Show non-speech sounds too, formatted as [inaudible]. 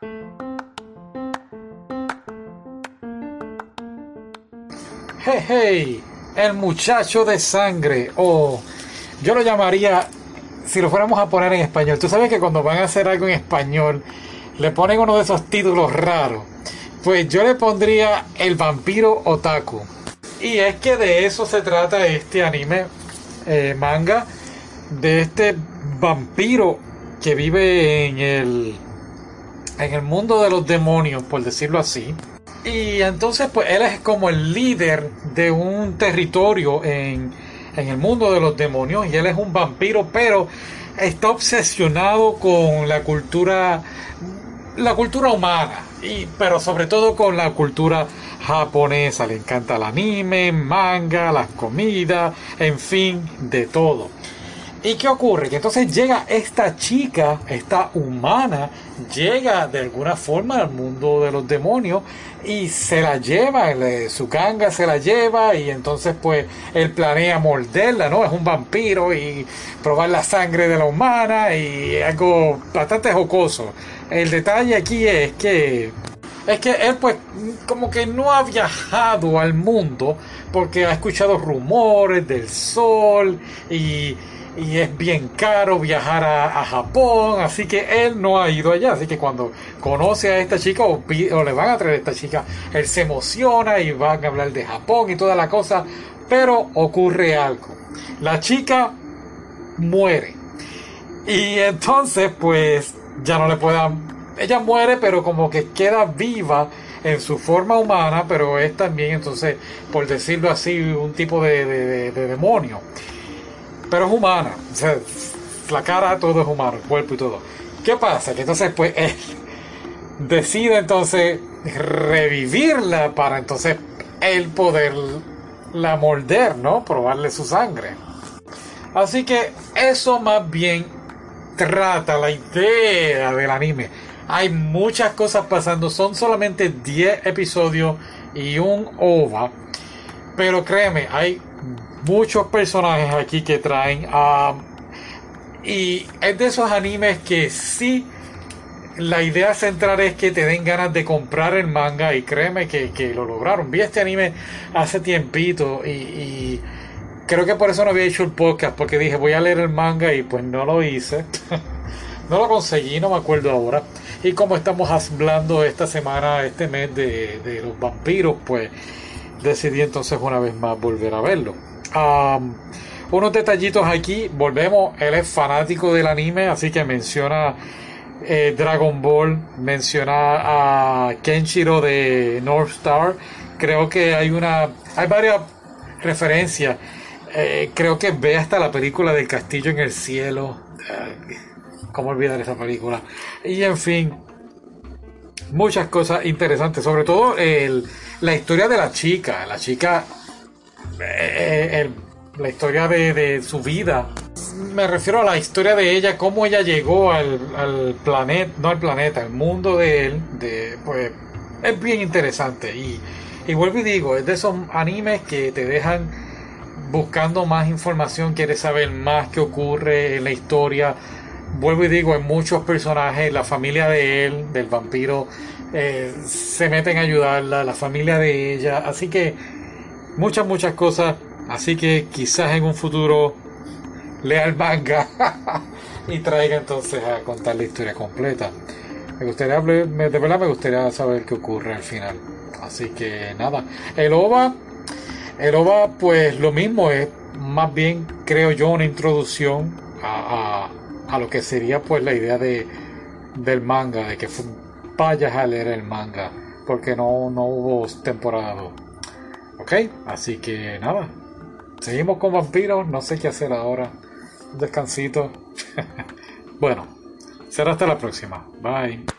Hey, hey, el muchacho de sangre, o yo lo llamaría, si lo fuéramos a poner en español, tú sabes que cuando van a hacer algo en español, le ponen uno de esos títulos raros, pues yo le pondría el vampiro otaku. Y es que de eso se trata este anime eh, manga, de este vampiro que vive en el, en el mundo de los demonios, por decirlo así. Y entonces, pues él es como el líder de un territorio en, en el mundo de los demonios. Y él es un vampiro, pero está obsesionado con la cultura, la cultura humana. Y, pero sobre todo con la cultura japonesa. Le encanta el anime, manga, las comidas, en fin, de todo. ¿Y qué ocurre? Que entonces llega esta chica, esta humana, llega de alguna forma al mundo de los demonios y se la lleva, su ganga se la lleva y entonces pues él planea morderla, ¿no? Es un vampiro y probar la sangre de la humana y algo bastante jocoso. El detalle aquí es que es que él pues como que no ha viajado al mundo porque ha escuchado rumores del sol y y es bien caro viajar a, Japón, así que él no ha ido allá, así que cuando conoce a esta chica o, le van a traer a esta chica, él se emociona y van a hablar de Japón y toda la cosa, pero ocurre algo, la chica muere. Y entonces pues ya no le puedan, ella muere pero como que queda viva en su forma humana, pero es también entonces, por decirlo así, un tipo de demonio pero es humana. O sea, la cara, todo es humano, el cuerpo y todo. ¿Qué pasa? Que entonces, pues, él decide entonces revivirla para entonces él poder la morder, ¿no? Probarle su sangre. Así que eso más bien trata la idea del anime. Hay muchas cosas pasando, son solamente 10 episodios y un OVA. Pero créeme, hay muchos personajes aquí que traen. Um, y es de esos animes que sí, la idea central es que te den ganas de comprar el manga y créeme que, lo lograron. Vi este anime hace tiempito y, creo que por eso no había hecho el podcast, porque dije voy a leer el manga y pues no lo hice. [laughs] no lo conseguí, no me acuerdo ahora. Y como estamos hablando esta semana, este mes de, de los vampiros, pues decidí entonces una vez más volver a verlo unos detallitos aquí, volvemos, él es fanático del anime, así que menciona eh, Dragon Ball, menciona a Kenshiro de North Star, creo que hay una, hay varias referencias, eh, creo que ve hasta la película del castillo en el cielo, ¿cómo olvidar esa película? Y en fin, muchas cosas interesantes, sobre todo la historia de la chica, la chica eh, la historia de, su vida. Me refiero a la historia de ella, cómo ella llegó al, planeta, no al planeta, al mundo de él, de, pues es bien interesante. Y, y vuelvo y digo, es de esos animes que te dejan buscando más información, quieres saber más qué ocurre en la historia. Vuelvo y digo, hay muchos personajes, la familia de él, del vampiro, eh, se meten a ayudarla, la familia de ella. Así que muchas, muchas cosas. Así que quizás en un futuro lea el manga [laughs] y traiga entonces a contar la historia completa. Me gustaría, de verdad me gustaría saber qué ocurre al final. Así que nada, el OVA, el OVA pues lo mismo es más bien creo yo una introducción a, a, lo que sería pues la idea de, del manga, de que vayas a leer el manga, porque no, no hubo temporada 2. Ok, así que nada. Seguimos con vampiros, no sé qué hacer ahora. Un descansito. [laughs] bueno, será hasta la próxima. Bye.